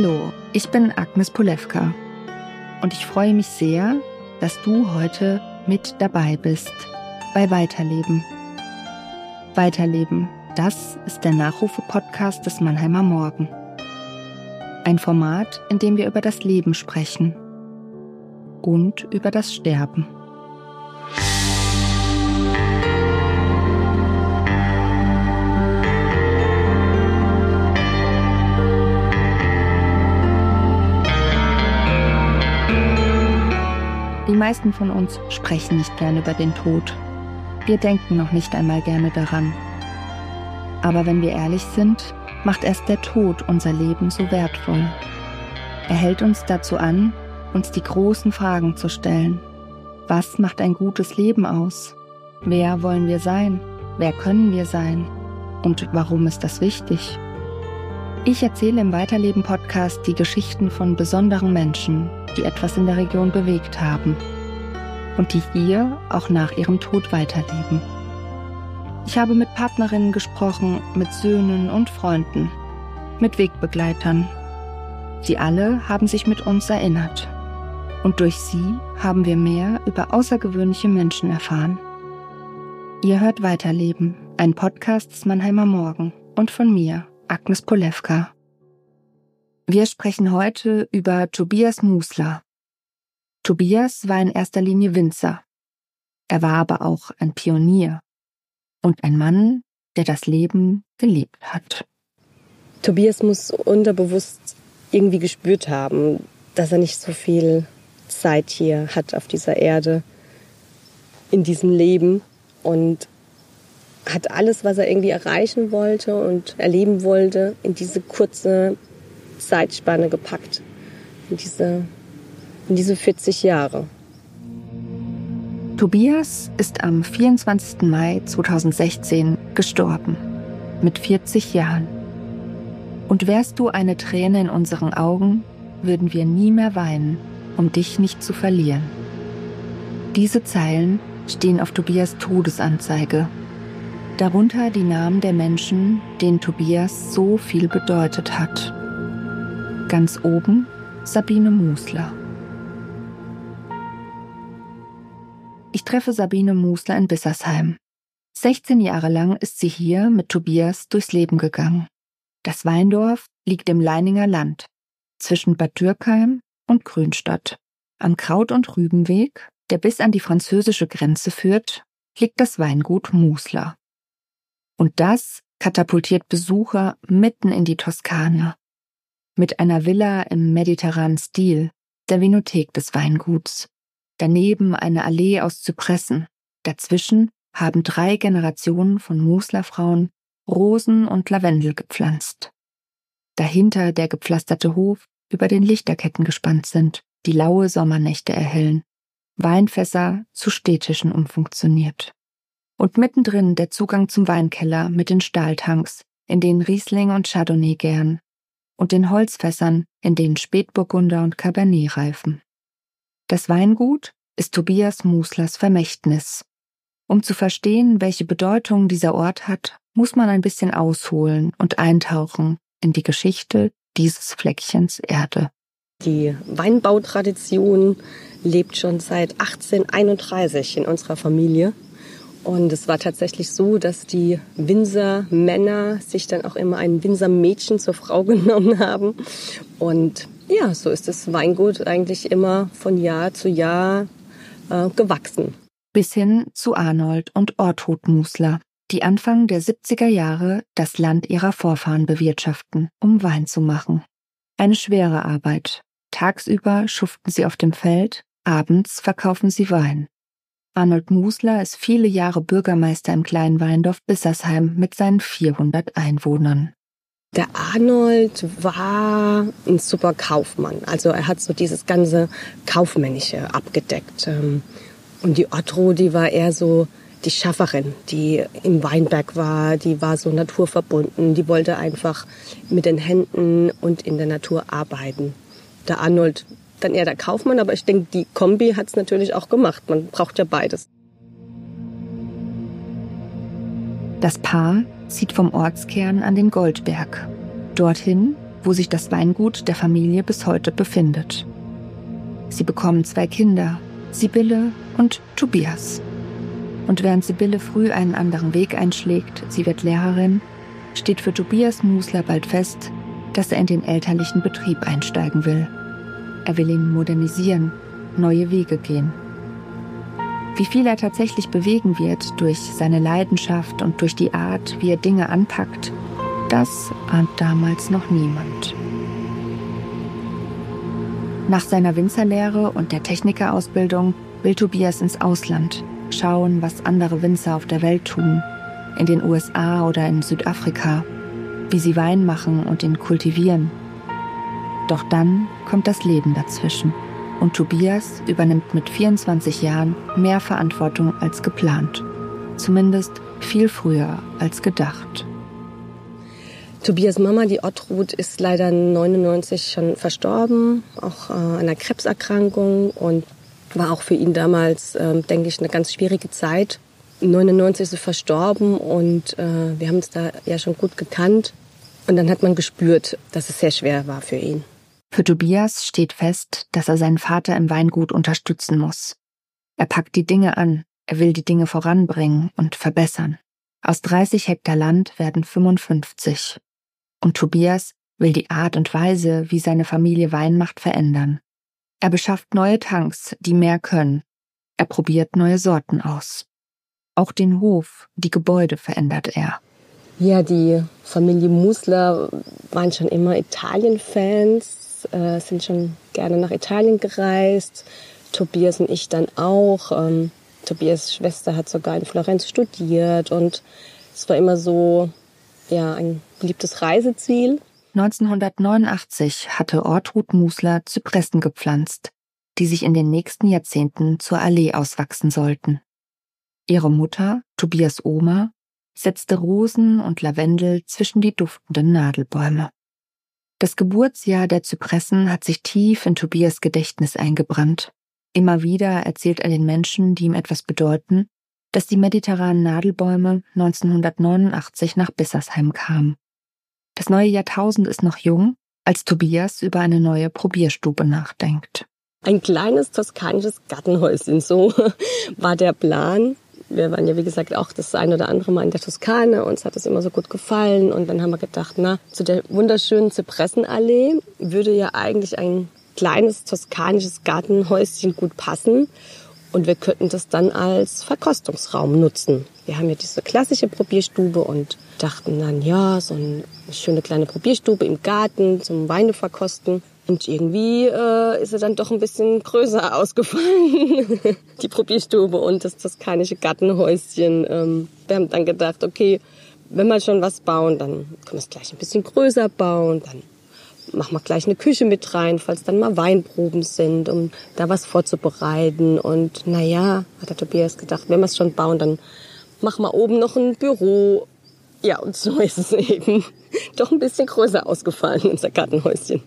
Hallo, ich bin Agnes Polewka und ich freue mich sehr, dass du heute mit dabei bist bei Weiterleben. Weiterleben, das ist der Nachrufe-Podcast des Mannheimer Morgen. Ein Format, in dem wir über das Leben sprechen und über das Sterben. Die meisten von uns sprechen nicht gern über den Tod. Wir denken noch nicht einmal gerne daran. Aber wenn wir ehrlich sind, macht erst der Tod unser Leben so wertvoll. Er hält uns dazu an, uns die großen Fragen zu stellen. Was macht ein gutes Leben aus? Wer wollen wir sein? Wer können wir sein? Und warum ist das wichtig? Ich erzähle im Weiterleben-Podcast die Geschichten von besonderen Menschen, die etwas in der Region bewegt haben und die hier auch nach ihrem Tod weiterleben. Ich habe mit Partnerinnen gesprochen, mit Söhnen und Freunden, mit Wegbegleitern. Sie alle haben sich mit uns erinnert. Und durch sie haben wir mehr über außergewöhnliche Menschen erfahren. Ihr hört Weiterleben, ein Podcast des Mannheimer Morgen und von mir, Agnes Polewka. Wir sprechen heute über Tobias Musler. Tobias war in erster Linie Winzer. Er war aber auch ein Pionier und ein Mann, der das Leben gelebt hat. Tobias muss unterbewusst irgendwie gespürt haben, dass er nicht so viel Zeit hier hat auf dieser Erde, in diesem Leben und hat alles, was er irgendwie erreichen wollte und erleben wollte, in diese kurze Zeitspanne gepackt. In diese, in diese 40 Jahre. Tobias ist am 24. Mai 2016 gestorben. Mit 40 Jahren. Und wärst du eine Träne in unseren Augen, würden wir nie mehr weinen, um dich nicht zu verlieren. Diese Zeilen stehen auf Tobias Todesanzeige. Darunter die Namen der Menschen, denen Tobias so viel bedeutet hat. Ganz oben Sabine Musler. Ich treffe Sabine Musler in Bissersheim. 16 Jahre lang ist sie hier mit Tobias durchs Leben gegangen. Das Weindorf liegt im Leininger Land, zwischen Bad Dürkheim und Grünstadt. Am Kraut- und Rübenweg, der bis an die französische Grenze führt, liegt das Weingut Musler. Und das katapultiert Besucher mitten in die Toskana, mit einer Villa im mediterranen Stil, der Vinothek des Weinguts. Daneben eine Allee aus Zypressen. Dazwischen haben drei Generationen von Muslerfrauen Rosen und Lavendel gepflanzt. Dahinter der gepflasterte Hof, über den Lichterketten gespannt sind, die laue Sommernächte erhellen. Weinfässer zu Städtischen umfunktioniert. Und mittendrin der Zugang zum Weinkeller mit den Stahltanks, in denen Riesling und Chardonnay gären, und den Holzfässern, in denen Spätburgunder und Cabernet reifen. Das Weingut ist Tobias Muslers Vermächtnis. Um zu verstehen, welche Bedeutung dieser Ort hat, muss man ein bisschen ausholen und eintauchen in die Geschichte dieses Fleckchens Erde. Die Weinbautradition lebt schon seit 1831 in unserer Familie. Und es war tatsächlich so, dass die Winzer-Männer sich dann auch immer ein Winzer-Mädchen zur Frau genommen haben. Und ja, so ist das Weingut eigentlich immer von Jahr zu Jahr äh, gewachsen. Bis hin zu Arnold und Ortrud Musler, die Anfang der 70er Jahre das Land ihrer Vorfahren bewirtschaften, um Wein zu machen. Eine schwere Arbeit. Tagsüber schuften sie auf dem Feld, abends verkaufen sie Wein. Arnold Musler ist viele Jahre Bürgermeister im kleinen Weindorf Bissersheim mit seinen 400 Einwohnern. Der Arnold war ein super Kaufmann. Also er hat so dieses ganze Kaufmännische abgedeckt. Ähm, und die Otto, die war eher so die Schafferin, die im Weinberg war, die war so naturverbunden, die wollte einfach mit den Händen und in der Natur arbeiten. Der Arnold dann eher der Kaufmann, aber ich denke, die Kombi hat es natürlich auch gemacht. Man braucht ja beides. Das Paar zieht vom Ortskern an den Goldberg. Dorthin, wo sich das Weingut der Familie bis heute befindet. Sie bekommen zwei Kinder, Sibylle und Tobias. Und während Sibylle früh einen anderen Weg einschlägt, sie wird Lehrerin, steht für Tobias Musler bald fest, dass er in den elterlichen Betrieb einsteigen will. Er will ihn modernisieren, neue Wege gehen. Wie viel er tatsächlich bewegen wird durch seine Leidenschaft und durch die Art, wie er Dinge anpackt, das ahnt damals noch niemand. Nach seiner Winzerlehre und der Technikerausbildung will Tobias ins Ausland, schauen, was andere Winzer auf der Welt tun, in den USA oder in Südafrika, wie sie Wein machen und ihn kultivieren. Doch dann kommt das Leben dazwischen und Tobias übernimmt mit 24 Jahren mehr Verantwortung als geplant. Zumindest viel früher als gedacht. Tobias Mama, die Ottrud, ist leider 99 schon verstorben, auch äh, an einer Krebserkrankung und war auch für ihn damals, äh, denke ich, eine ganz schwierige Zeit. 99 ist sie verstorben und äh, wir haben es da ja schon gut gekannt. Und dann hat man gespürt, dass es sehr schwer war für ihn. Für Tobias steht fest, dass er seinen Vater im Weingut unterstützen muss. Er packt die Dinge an, er will die Dinge voranbringen und verbessern. Aus 30 Hektar Land werden 55. Und Tobias will die Art und Weise, wie seine Familie Wein macht, verändern. Er beschafft neue Tanks, die mehr können. Er probiert neue Sorten aus. Auch den Hof, die Gebäude verändert er. Ja, die Familie Musler waren schon immer Italien-Fans, äh, sind schon gerne nach Italien gereist. Tobias und ich dann auch. Ähm, Tobias Schwester hat sogar in Florenz studiert und es war immer so, ja, ein beliebtes Reiseziel. 1989 hatte Ortrud Musler Zypressen gepflanzt, die sich in den nächsten Jahrzehnten zur Allee auswachsen sollten. Ihre Mutter, Tobias Oma, setzte Rosen und Lavendel zwischen die duftenden Nadelbäume. Das Geburtsjahr der Zypressen hat sich tief in Tobias Gedächtnis eingebrannt. Immer wieder erzählt er den Menschen, die ihm etwas bedeuten, dass die mediterranen Nadelbäume 1989 nach Bissersheim kamen. Das neue Jahrtausend ist noch jung, als Tobias über eine neue Probierstube nachdenkt. Ein kleines toskanisches Gartenhäuschen, so war der Plan. Wir waren ja, wie gesagt, auch das ein oder andere Mal in der Toskana. Uns hat es immer so gut gefallen. Und dann haben wir gedacht, na, zu der wunderschönen Zypressenallee würde ja eigentlich ein kleines toskanisches Gartenhäuschen gut passen. Und wir könnten das dann als Verkostungsraum nutzen. Wir haben ja diese klassische Probierstube und dachten dann, ja, so eine schöne kleine Probierstube im Garten zum Weine verkosten. Und irgendwie äh, ist sie dann doch ein bisschen größer ausgefallen, die Probierstube und das toskanische Gartenhäuschen. Ähm, wir haben dann gedacht, okay, wenn wir schon was bauen, dann können wir es gleich ein bisschen größer bauen. Dann machen wir gleich eine Küche mit rein, falls dann mal Weinproben sind, um da was vorzubereiten. Und naja, hat der Tobias gedacht, wenn wir es schon bauen, dann machen wir oben noch ein Büro. Ja, und so ist es eben doch ein bisschen größer ausgefallen, unser Gartenhäuschen.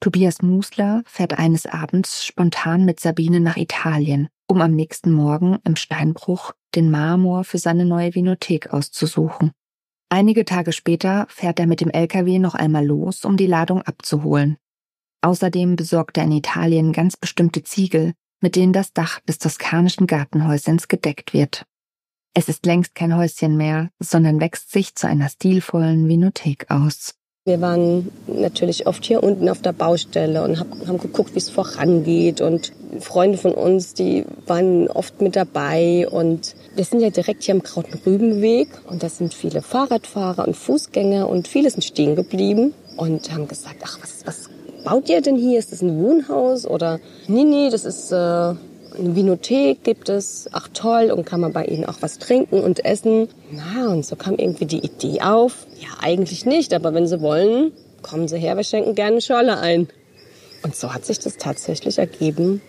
Tobias Musler fährt eines Abends spontan mit Sabine nach Italien, um am nächsten Morgen im Steinbruch den Marmor für seine neue Vinothek auszusuchen. Einige Tage später fährt er mit dem LKW noch einmal los, um die Ladung abzuholen. Außerdem besorgt er in Italien ganz bestimmte Ziegel, mit denen das Dach des toskanischen Gartenhäuschens gedeckt wird. Es ist längst kein Häuschen mehr, sondern wächst sich zu einer stilvollen Vinothek aus. Wir waren natürlich oft hier unten auf der Baustelle und haben geguckt, wie es vorangeht. Und Freunde von uns, die waren oft mit dabei. Und wir sind ja direkt hier am Krautenrübenweg. Und da sind viele Fahrradfahrer und Fußgänger und viele sind stehen geblieben und haben gesagt, ach, was, was baut ihr denn hier? Ist das ein Wohnhaus? Oder nee, nee, das ist äh, eine Vinothek gibt es, ach toll, und kann man bei ihnen auch was trinken und essen. Na, und so kam irgendwie die Idee auf. Ja, eigentlich nicht, aber wenn sie wollen, kommen sie her, wir schenken gerne Schorle ein. Und so hat sich das tatsächlich ergeben,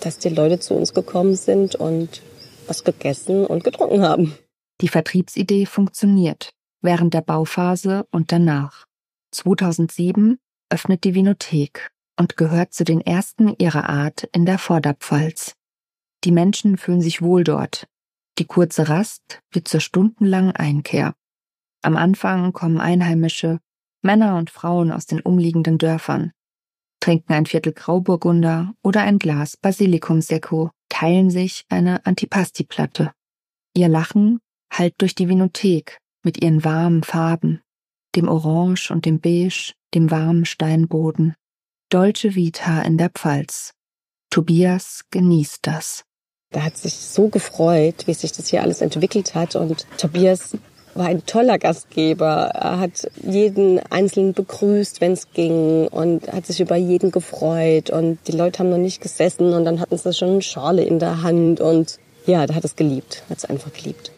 dass die Leute zu uns gekommen sind und was gegessen und getrunken haben. Die Vertriebsidee funktioniert während der Bauphase und danach. 2007 öffnet die Vinothek und gehört zu den ersten ihrer Art in der Vorderpfalz. Die Menschen fühlen sich wohl dort. Die kurze Rast wird zur stundenlangen Einkehr. Am Anfang kommen Einheimische, Männer und Frauen aus den umliegenden Dörfern, trinken ein Viertel Grauburgunder oder ein Glas Basilikumsekko, teilen sich eine Antipasti-Platte. Ihr Lachen hallt durch die Vinothek mit ihren warmen Farben, dem Orange und dem Beige, dem warmen Steinboden. Dolce Vita in der Pfalz. Tobias genießt das. Er hat sich so gefreut, wie sich das hier alles entwickelt hat. Und Tobias war ein toller Gastgeber. Er hat jeden Einzelnen begrüßt, wenn es ging und hat sich über jeden gefreut. Und die Leute haben noch nicht gesessen und dann hatten sie schon eine Schale in der Hand. Und ja, der hat es geliebt, hat es einfach geliebt.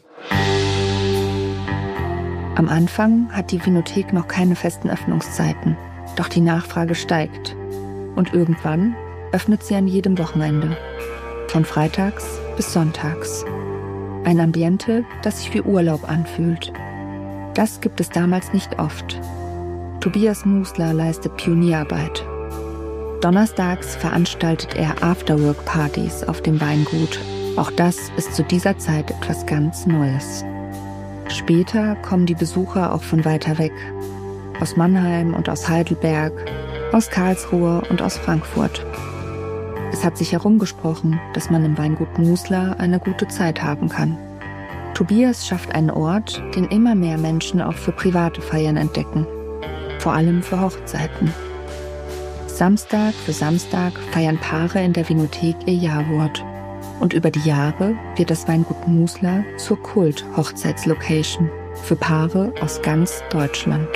Am Anfang hat die Vinothek noch keine festen Öffnungszeiten, doch die Nachfrage steigt. Und irgendwann öffnet sie an jedem Wochenende von freitags bis sonntags. Ein Ambiente, das sich wie Urlaub anfühlt. Das gibt es damals nicht oft. Tobias Musler leistet Pionierarbeit. Donnerstags veranstaltet er Afterwork-Partys auf dem Weingut. Auch das ist zu dieser Zeit etwas ganz Neues. Später kommen die Besucher auch von weiter weg. Aus Mannheim und aus Heidelberg, aus Karlsruhe und aus Frankfurt. Es hat sich herumgesprochen, dass man im Weingut Musler eine gute Zeit haben kann. Tobias schafft einen Ort, den immer mehr Menschen auch für private Feiern entdecken. Vor allem für Hochzeiten. Samstag für Samstag feiern Paare in der Vinothek ihr Jawort. Und über die Jahre wird das Weingut Musler zur Kult-Hochzeitslocation für Paare aus ganz Deutschland.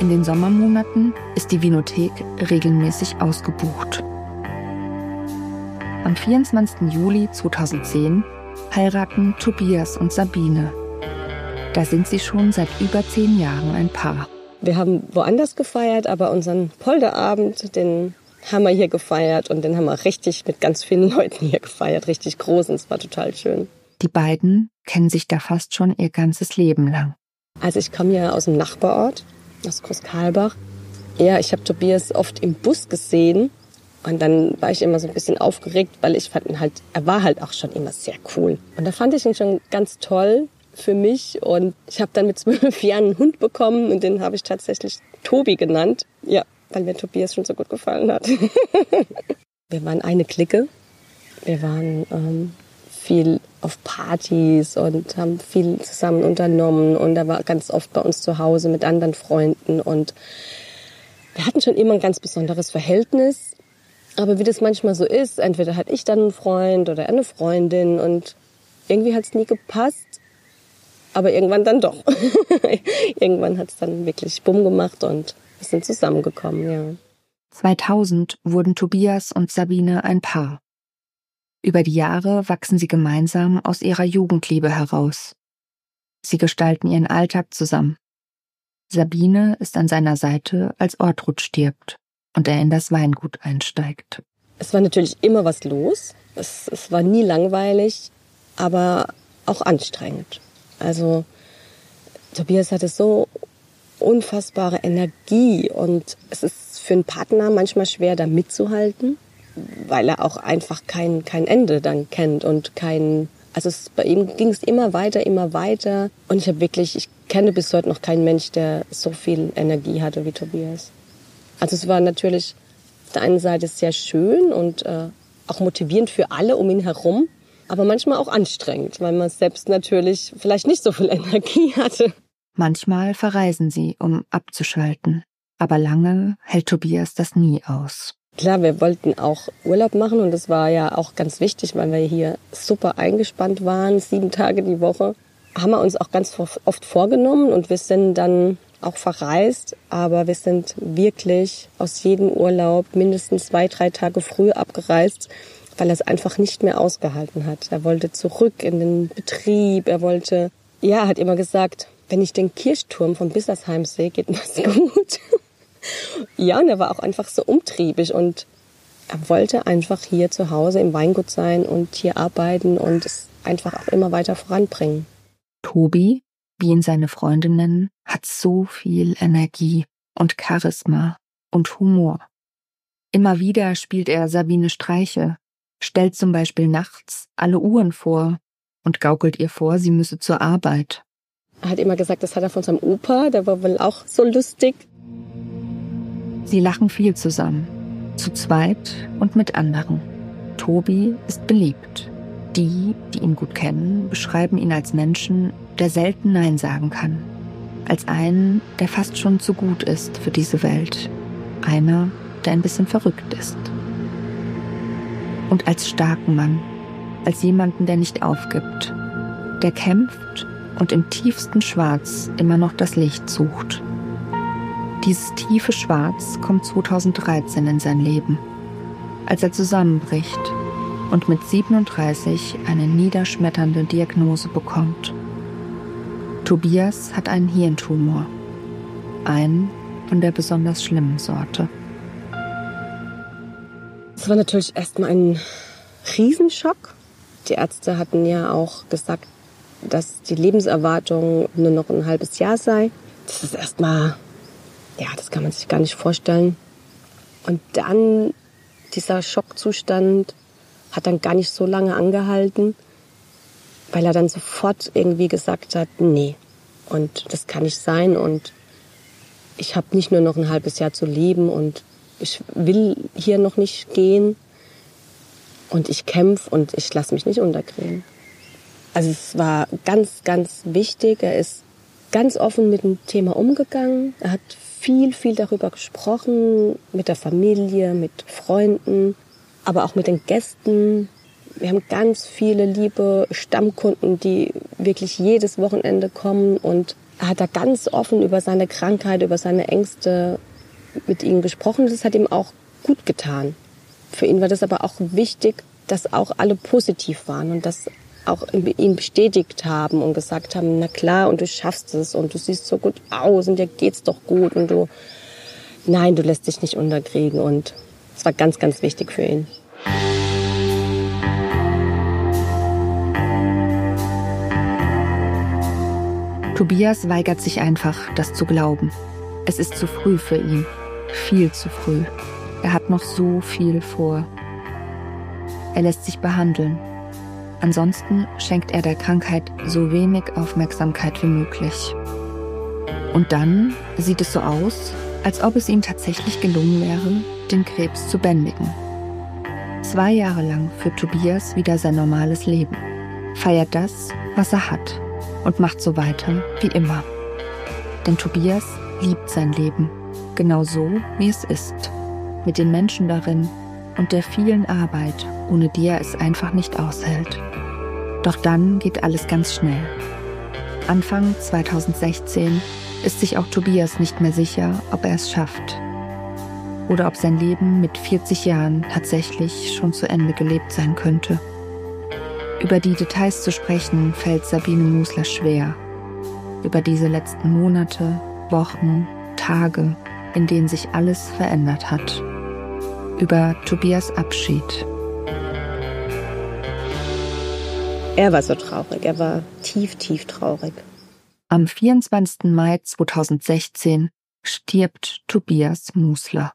In den Sommermonaten ist die Vinothek regelmäßig ausgebucht. Am 24. Juli 2010 heiraten Tobias und Sabine. Da sind sie schon seit über zehn Jahren ein Paar. Wir haben woanders gefeiert, aber unseren Polderabend, den haben wir hier gefeiert und den haben wir richtig mit ganz vielen Leuten hier gefeiert, richtig groß und es war total schön. Die beiden kennen sich da fast schon ihr ganzes Leben lang. Also ich komme ja aus dem Nachbarort, aus Großkarlbach. Ja, ich habe Tobias oft im Bus gesehen und dann war ich immer so ein bisschen aufgeregt, weil ich fand ihn halt, er war halt auch schon immer sehr cool. Und da fand ich ihn schon ganz toll für mich. Und ich habe dann mit zwölf Jahren einen Hund bekommen und den habe ich tatsächlich Tobi genannt. Ja, weil mir Tobias schon so gut gefallen hat. wir waren eine Clique. Wir waren ähm, viel auf Partys und haben viel zusammen unternommen. Und er war ganz oft bei uns zu Hause mit anderen Freunden. Und wir hatten schon immer ein ganz besonderes Verhältnis. Aber wie das manchmal so ist, entweder hatte ich dann einen Freund oder eine Freundin und irgendwie hat es nie gepasst. Aber irgendwann dann doch. irgendwann hat es dann wirklich bumm gemacht und wir sind zusammengekommen, ja. 2000 wurden Tobias und Sabine ein Paar. Über die Jahre wachsen sie gemeinsam aus ihrer Jugendliebe heraus. Sie gestalten ihren Alltag zusammen. Sabine ist an seiner Seite, als Ortrud stirbt und er in das Weingut einsteigt. Es war natürlich immer was los. Es, es war nie langweilig, aber auch anstrengend. Also Tobias hatte so unfassbare Energie und es ist für einen Partner manchmal schwer, da mitzuhalten, weil er auch einfach kein, kein Ende dann kennt und kein, also es, bei ihm ging es immer weiter, immer weiter und ich habe wirklich, ich kenne bis heute noch keinen Mensch, der so viel Energie hatte wie Tobias. Also es war natürlich auf der einen Seite sehr schön und äh, auch motivierend für alle um ihn herum, aber manchmal auch anstrengend, weil man selbst natürlich vielleicht nicht so viel Energie hatte. Manchmal verreisen sie, um abzuschalten, aber lange hält Tobias das nie aus. Klar, wir wollten auch Urlaub machen und das war ja auch ganz wichtig, weil wir hier super eingespannt waren, sieben Tage die Woche. Haben wir uns auch ganz oft vorgenommen und wir sind dann auch verreist, aber wir sind wirklich aus jedem Urlaub mindestens zwei, drei Tage früh abgereist, weil er es einfach nicht mehr ausgehalten hat. Er wollte zurück in den Betrieb, er wollte, ja, hat immer gesagt, wenn ich den Kirchturm von Bissersheim sehe, geht mir's gut. ja, und er war auch einfach so umtriebig und er wollte einfach hier zu Hause im Weingut sein und hier arbeiten und es einfach auch immer weiter voranbringen. Tobi wie ihn seine Freundinnen, hat so viel Energie und Charisma und Humor. Immer wieder spielt er Sabine Streiche, stellt zum Beispiel nachts alle Uhren vor und gaukelt ihr vor, sie müsse zur Arbeit. Er hat immer gesagt, das hat er von seinem Opa, der war wohl auch so lustig. Sie lachen viel zusammen, zu zweit und mit anderen. Tobi ist beliebt. Die, die ihn gut kennen, beschreiben ihn als Menschen, der selten Nein sagen kann. Als einen, der fast schon zu gut ist für diese Welt. Einer, der ein bisschen verrückt ist. Und als starken Mann, als jemanden, der nicht aufgibt, der kämpft und im tiefsten Schwarz immer noch das Licht sucht. Dieses tiefe Schwarz kommt 2013 in sein Leben, als er zusammenbricht und mit 37 eine niederschmetternde Diagnose bekommt. Tobias hat einen Hirntumor, einen von der besonders schlimmen Sorte. Es war natürlich erstmal ein Riesenschock. Die Ärzte hatten ja auch gesagt, dass die Lebenserwartung nur noch ein halbes Jahr sei. Das ist erstmal, ja, das kann man sich gar nicht vorstellen. Und dann dieser Schockzustand hat dann gar nicht so lange angehalten, weil er dann sofort irgendwie gesagt hat, nee, und das kann nicht sein und ich habe nicht nur noch ein halbes Jahr zu leben und ich will hier noch nicht gehen und ich kämpfe und ich lasse mich nicht unterkriegen. Also es war ganz, ganz wichtig. Er ist ganz offen mit dem Thema umgegangen. Er hat viel, viel darüber gesprochen, mit der Familie, mit Freunden, aber auch mit den Gästen. Wir haben ganz viele liebe Stammkunden, die wirklich jedes Wochenende kommen und er hat da ganz offen über seine Krankheit, über seine Ängste mit ihnen gesprochen. Das hat ihm auch gut getan. Für ihn war das aber auch wichtig, dass auch alle positiv waren und dass auch ihn bestätigt haben und gesagt haben, na klar, und du schaffst es und du siehst so gut aus und dir geht's doch gut und du, nein, du lässt dich nicht unterkriegen und es war ganz, ganz wichtig für ihn. Tobias weigert sich einfach, das zu glauben. Es ist zu früh für ihn. Viel zu früh. Er hat noch so viel vor. Er lässt sich behandeln, Ansonsten schenkt er der Krankheit so wenig Aufmerksamkeit wie möglich. Und dann sieht es so aus, als ob es ihm tatsächlich gelungen wäre, den Krebs zu bändigen. Zwei Jahre lang führt Tobias wieder sein normales Leben, feiert das, was er hat und macht so weiter wie immer. Denn Tobias liebt sein Leben, genau so, wie es ist, mit den Menschen darin und der vielen Arbeit, ohne die er es einfach nicht aushält. Doch dann geht alles ganz schnell. Anfang 2016 ist sich auch Tobias nicht mehr sicher, ob er es schafft. Oder ob sein Leben mit 40 Jahren tatsächlich schon zu Ende gelebt sein könnte. Über die Details zu sprechen fällt Sabine Musler schwer. Über diese letzten Monate, Wochen, Tage, in denen sich alles verändert hat. Über Tobias Abschied Er war so traurig, er war tief, tief traurig. Am 24. Mai 2016 stirbt Tobias Musler.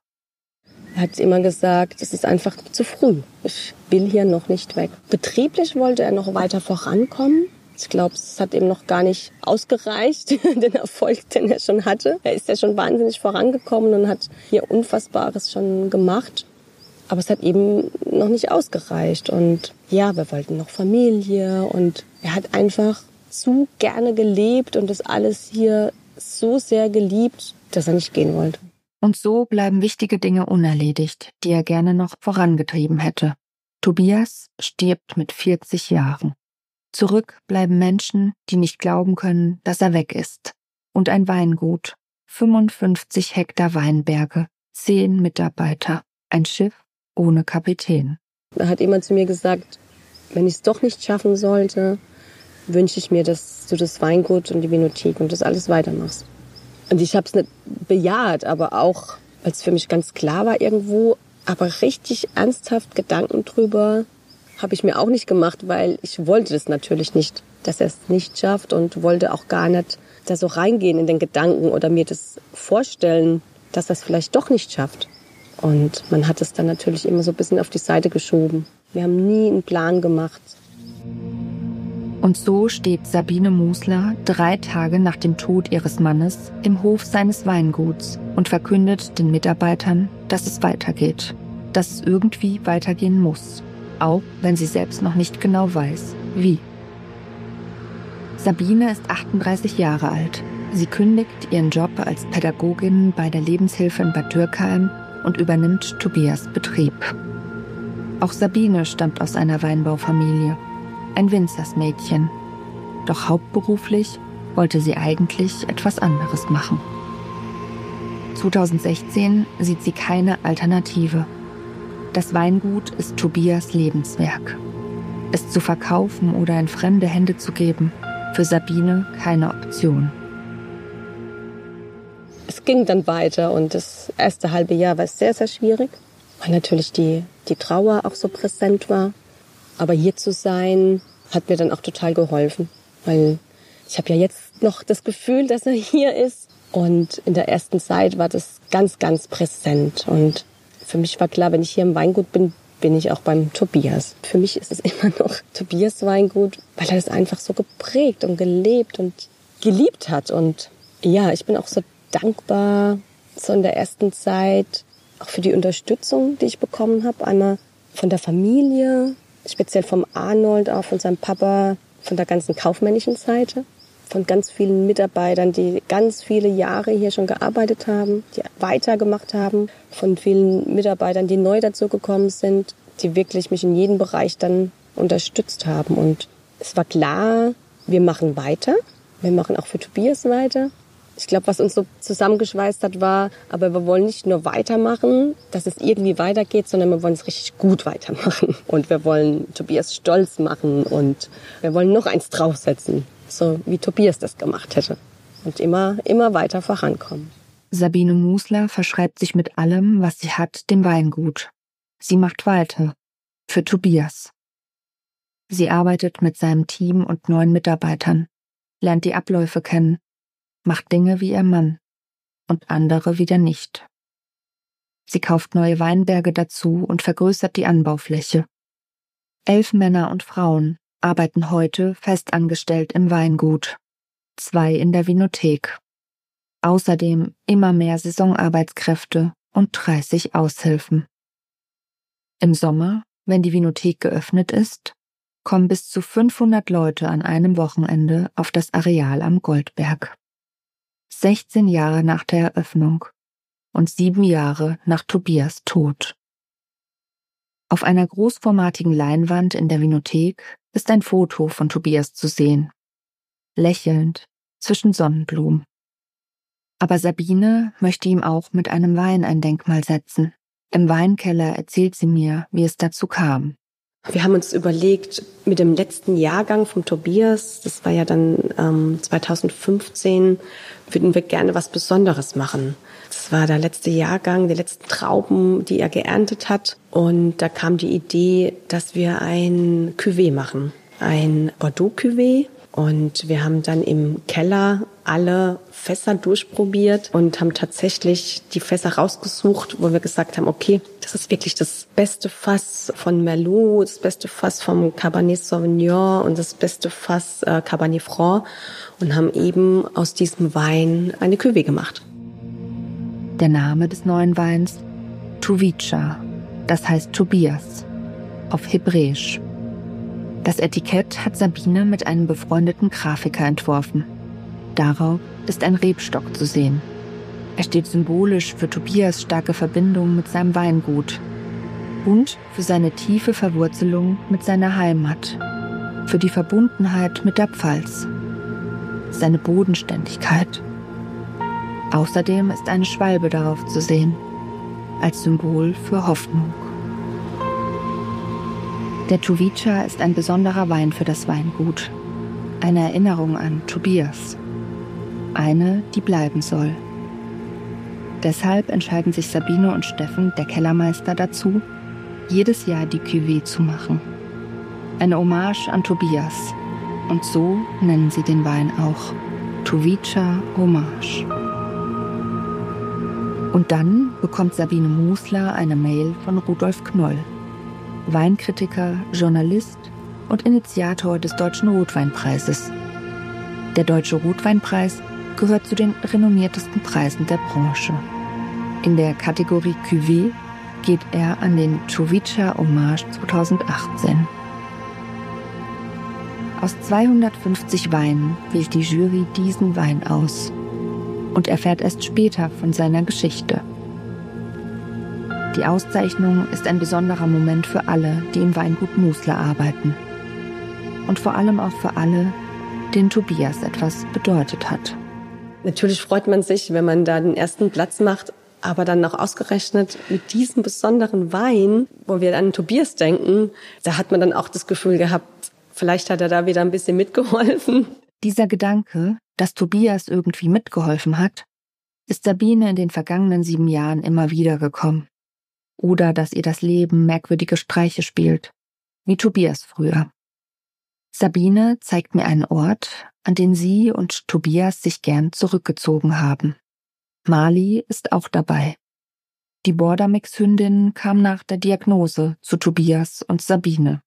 Hat immer gesagt, es ist einfach zu früh. Ich will hier noch nicht weg. Betrieblich wollte er noch weiter vorankommen. Ich glaube, es hat ihm noch gar nicht ausgereicht, den Erfolg, den er schon hatte. Er ist ja schon wahnsinnig vorangekommen und hat hier Unfassbares schon gemacht. Aber es hat eben noch nicht ausgereicht. Und ja, wir wollten noch Familie. Und er hat einfach zu gerne gelebt und das alles hier so sehr geliebt, dass er nicht gehen wollte. Und so bleiben wichtige Dinge unerledigt, die er gerne noch vorangetrieben hätte. Tobias stirbt mit 40 Jahren. Zurück bleiben Menschen, die nicht glauben können, dass er weg ist. Und ein Weingut, 55 Hektar Weinberge, 10 Mitarbeiter, ein Schiff ohne Kapitän. Da hat jemand zu mir gesagt, wenn ich es doch nicht schaffen sollte, wünsche ich mir, dass du das Weingut und die Vinothek und das alles weitermachst. Und ich habe es nicht bejaht, aber auch, als für mich ganz klar war irgendwo, aber richtig ernsthaft Gedanken drüber habe ich mir auch nicht gemacht, weil ich wollte das natürlich nicht, dass er es nicht schafft und wollte auch gar nicht da so reingehen in den Gedanken oder mir das vorstellen, dass er es vielleicht doch nicht schafft. Und man hat es dann natürlich immer so ein bisschen auf die Seite geschoben. Wir haben nie einen Plan gemacht. Und so steht Sabine Musler drei Tage nach dem Tod ihres Mannes im Hof seines Weinguts und verkündet den Mitarbeitern, dass es weitergeht, dass es irgendwie weitergehen muss, auch wenn sie selbst noch nicht genau weiß, wie. Sabine ist 38 Jahre alt. Sie kündigt ihren Job als Pädagogin bei der Lebenshilfe in Bad Dürkheim und übernimmt Tobias Betrieb. Auch Sabine stammt aus einer Weinbaufamilie ein Winzersmädchen. Doch hauptberuflich wollte sie eigentlich etwas anderes machen. 2016 sieht sie keine Alternative. Das Weingut ist Tobias Lebenswerk. Es zu verkaufen oder in fremde Hände zu geben, für Sabine keine Option. Es ging dann weiter und das erste halbe Jahr war sehr, sehr schwierig, weil natürlich die, die Trauer auch so präsent war. Aber hier zu sein, hat mir dann auch total geholfen, weil ich habe ja jetzt noch das Gefühl, dass er hier ist. Und in der ersten Zeit war das ganz, ganz präsent. Und für mich war klar, wenn ich hier im Weingut bin, bin ich auch beim Tobias. Für mich ist es immer noch Tobias Weingut, weil er es einfach so geprägt und gelebt und geliebt hat. Und ja, ich bin auch so dankbar, so in der ersten Zeit, auch für die Unterstützung, die ich bekommen habe. Einmal von der Familie, speziell vom Arnold, auch von seinem Papa, von der ganzen kaufmännischen Seite, von ganz vielen Mitarbeitern, die ganz viele Jahre hier schon gearbeitet haben, die weitergemacht haben, von vielen Mitarbeitern, die neu dazu gekommen sind, die wirklich mich in jedem Bereich dann unterstützt haben. Und es war klar, wir machen weiter. Wir machen auch für Tobias weiter. Ich glaube, was uns so zusammengeschweißt hat, war, aber wir wollen nicht nur weitermachen, dass es irgendwie weitergeht, sondern wir wollen es richtig gut weitermachen. Und wir wollen Tobias stolz machen und wir wollen noch eins draufsetzen, so wie Tobias das gemacht hätte. Und immer, immer weiter vorankommen. Sabine Musler verschreibt sich mit allem, was sie hat, dem Weingut. Sie macht weiter. Für Tobias. Sie arbeitet mit seinem Team und neuen Mitarbeitern, lernt die Abläufe kennen, macht Dinge wie ihr Mann und andere wieder nicht. Sie kauft neue Weinberge dazu und vergrößert die Anbaufläche. Elf Männer und Frauen arbeiten heute festangestellt im Weingut, zwei in der Vinothek. Außerdem immer mehr Saisonarbeitskräfte und 30 Aushilfen. Im Sommer, wenn die Vinothek geöffnet ist, kommen bis zu 500 Leute an einem Wochenende auf das Areal am Goldberg. 16 Jahre nach der Eröffnung und sieben Jahre nach Tobias Tod. Auf einer großformatigen Leinwand in der Vinothek ist ein Foto von Tobias zu sehen. Lächelnd zwischen Sonnenblumen. Aber Sabine möchte ihm auch mit einem Wein ein Denkmal setzen. Im Weinkeller erzählt sie mir, wie es dazu kam. Wir haben uns überlegt, mit dem letzten Jahrgang vom Tobias, das war ja dann ähm, 2015, würden wir gerne was Besonderes machen. Das war der letzte Jahrgang, die letzten Trauben, die er geerntet hat. Und da kam die Idee, dass wir ein Cuvée machen. Ein Bordeaux-Cuvée und wir haben dann im Keller alle Fässer durchprobiert und haben tatsächlich die Fässer rausgesucht, wo wir gesagt haben, okay, das ist wirklich das beste Fass von Merlot, das beste Fass vom Cabernet Sauvignon und das beste Fass äh, Cabernet Franc und haben eben aus diesem Wein eine Cuvée gemacht. Der Name des neuen Weins Tuvica, das heißt Tobias auf Hebräisch. Das Etikett hat Sabine mit einem befreundeten Grafiker entworfen. Darauf ist ein Rebstock zu sehen. Er steht symbolisch für Tobias starke Verbindung mit seinem Weingut und für seine tiefe Verwurzelung mit seiner Heimat, für die Verbundenheit mit der Pfalz, seine Bodenständigkeit. Außerdem ist eine Schwalbe darauf zu sehen, als Symbol für Hoffnung. Der Tuvica ist ein besonderer Wein für das Weingut. Eine Erinnerung an Tobias. Eine, die bleiben soll. Deshalb entscheiden sich Sabine und Steffen, der Kellermeister, dazu, jedes Jahr die Cuvée zu machen. Eine Hommage an Tobias. Und so nennen sie den Wein auch. Tuvica Hommage. Und dann bekommt Sabine Musler eine Mail von Rudolf Knoll. Weinkritiker, Journalist und Initiator des Deutschen Rotweinpreises. Der Deutsche Rotweinpreis gehört zu den renommiertesten Preisen der Branche. In der Kategorie Cuvée geht er an den Czovica Hommage 2018. Aus 250 Weinen wählt die Jury diesen Wein aus und erfährt erst später von seiner Geschichte. Die Auszeichnung ist ein besonderer Moment für alle, die im Weingut Musler arbeiten. Und vor allem auch für alle, denen Tobias etwas bedeutet hat. Natürlich freut man sich, wenn man da den ersten Platz macht, aber dann noch ausgerechnet mit diesem besonderen Wein, wo wir an Tobias denken, da hat man dann auch das Gefühl gehabt, Vielleicht hat er da wieder ein bisschen mitgeholfen. Dieser Gedanke, dass Tobias irgendwie mitgeholfen hat, ist Sabine in den vergangenen sieben Jahren immer wieder gekommen. Oder dass ihr das Leben merkwürdige Streiche spielt, wie Tobias früher. Sabine zeigt mir einen Ort, an den sie und Tobias sich gern zurückgezogen haben. Mali ist auch dabei. Die Bordermix-Hündin kam nach der Diagnose zu Tobias und Sabine.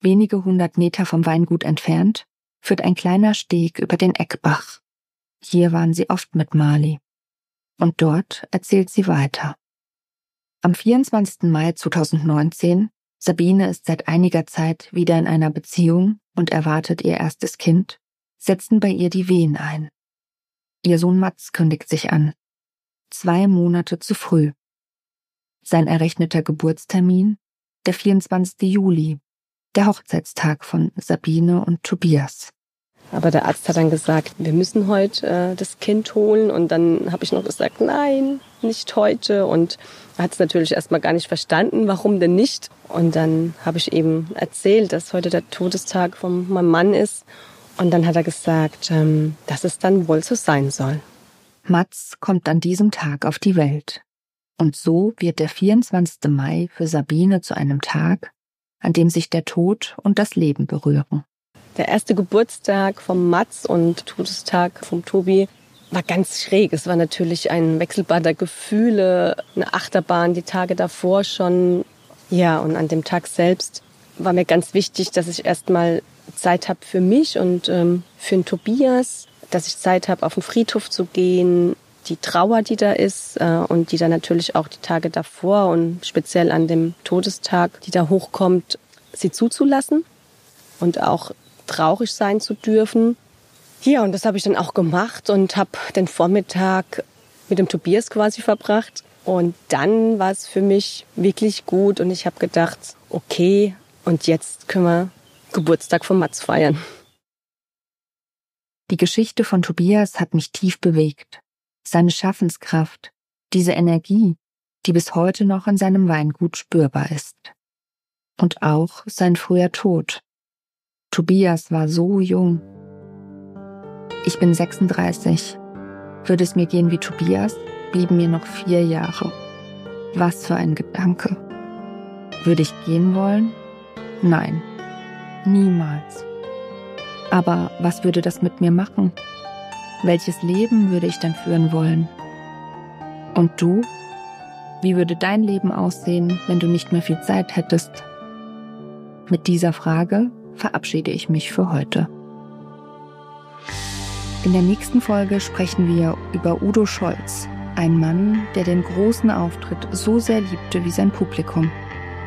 Wenige hundert Meter vom Weingut entfernt führt ein kleiner Steg über den Eckbach. Hier waren sie oft mit Mali. Und dort erzählt sie weiter. Am 24. Mai 2019, Sabine ist seit einiger Zeit wieder in einer Beziehung und erwartet ihr erstes Kind, setzen bei ihr die Wehen ein. Ihr Sohn Mats kündigt sich an. Zwei Monate zu früh. Sein errechneter Geburtstermin, der 24. Juli, der Hochzeitstag von Sabine und Tobias. Aber der Arzt hat dann gesagt, wir müssen heute äh, das Kind holen. Und dann habe ich noch gesagt, nein, nicht heute. Und er hat es natürlich erstmal gar nicht verstanden, warum denn nicht. Und dann habe ich eben erzählt, dass heute der Todestag von meinem Mann ist. Und dann hat er gesagt, ähm, dass es dann wohl so sein soll. Mats kommt an diesem Tag auf die Welt. Und so wird der 24. Mai für Sabine zu einem Tag, an dem sich der Tod und das Leben berühren. Der erste Geburtstag vom Mats und Todestag vom Tobi war ganz schräg. Es war natürlich ein Wechselbad der Gefühle, eine Achterbahn die Tage davor schon. Ja, und an dem Tag selbst war mir ganz wichtig, dass ich erstmal Zeit habe für mich und ähm, für den Tobias, dass ich Zeit habe, auf den Friedhof zu gehen, die Trauer, die da ist äh, und die da natürlich auch die Tage davor und speziell an dem Todestag, die da hochkommt, sie zuzulassen und auch traurig sein zu dürfen. Ja, und das habe ich dann auch gemacht und habe den Vormittag mit dem Tobias quasi verbracht. Und dann war es für mich wirklich gut und ich habe gedacht, okay, und jetzt können wir Geburtstag von Mats feiern. Die Geschichte von Tobias hat mich tief bewegt seine Schaffenskraft, diese Energie, die bis heute noch in seinem Weingut spürbar ist. Und auch sein früher Tod. Tobias war so jung. Ich bin 36. Würde es mir gehen wie Tobias, blieben mir noch vier Jahre. Was für ein Gedanke. Würde ich gehen wollen? Nein, niemals. Aber was würde das mit mir machen? Welches Leben würde ich dann führen wollen? Und du? Wie würde dein Leben aussehen, wenn du nicht mehr viel Zeit hättest? Mit dieser Frage verabschiede ich mich für heute. In der nächsten Folge sprechen wir über Udo Scholz, ein Mann, der den großen Auftritt so sehr liebte wie sein Publikum.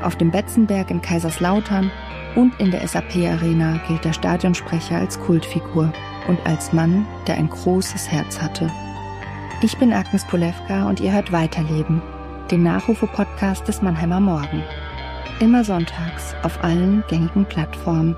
Auf dem Betzenberg in Kaiserslautern und in der SAP-Arena gilt der Stadionsprecher als Kultfigur und als Mann, der ein großes Herz hatte. Ich bin Agnes Polewka und ihr hört Weiterleben, den Nachrufe-Podcast des Mannheimer Morgen. Immer sonntags auf allen gängigen Plattformen.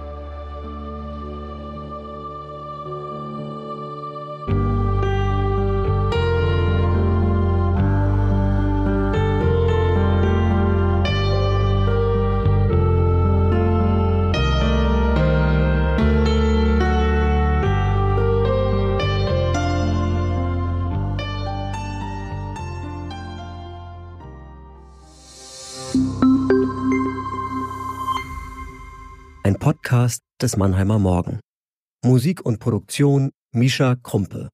Des Mannheimer Morgen. Musik und Produktion Mischa Krumpe.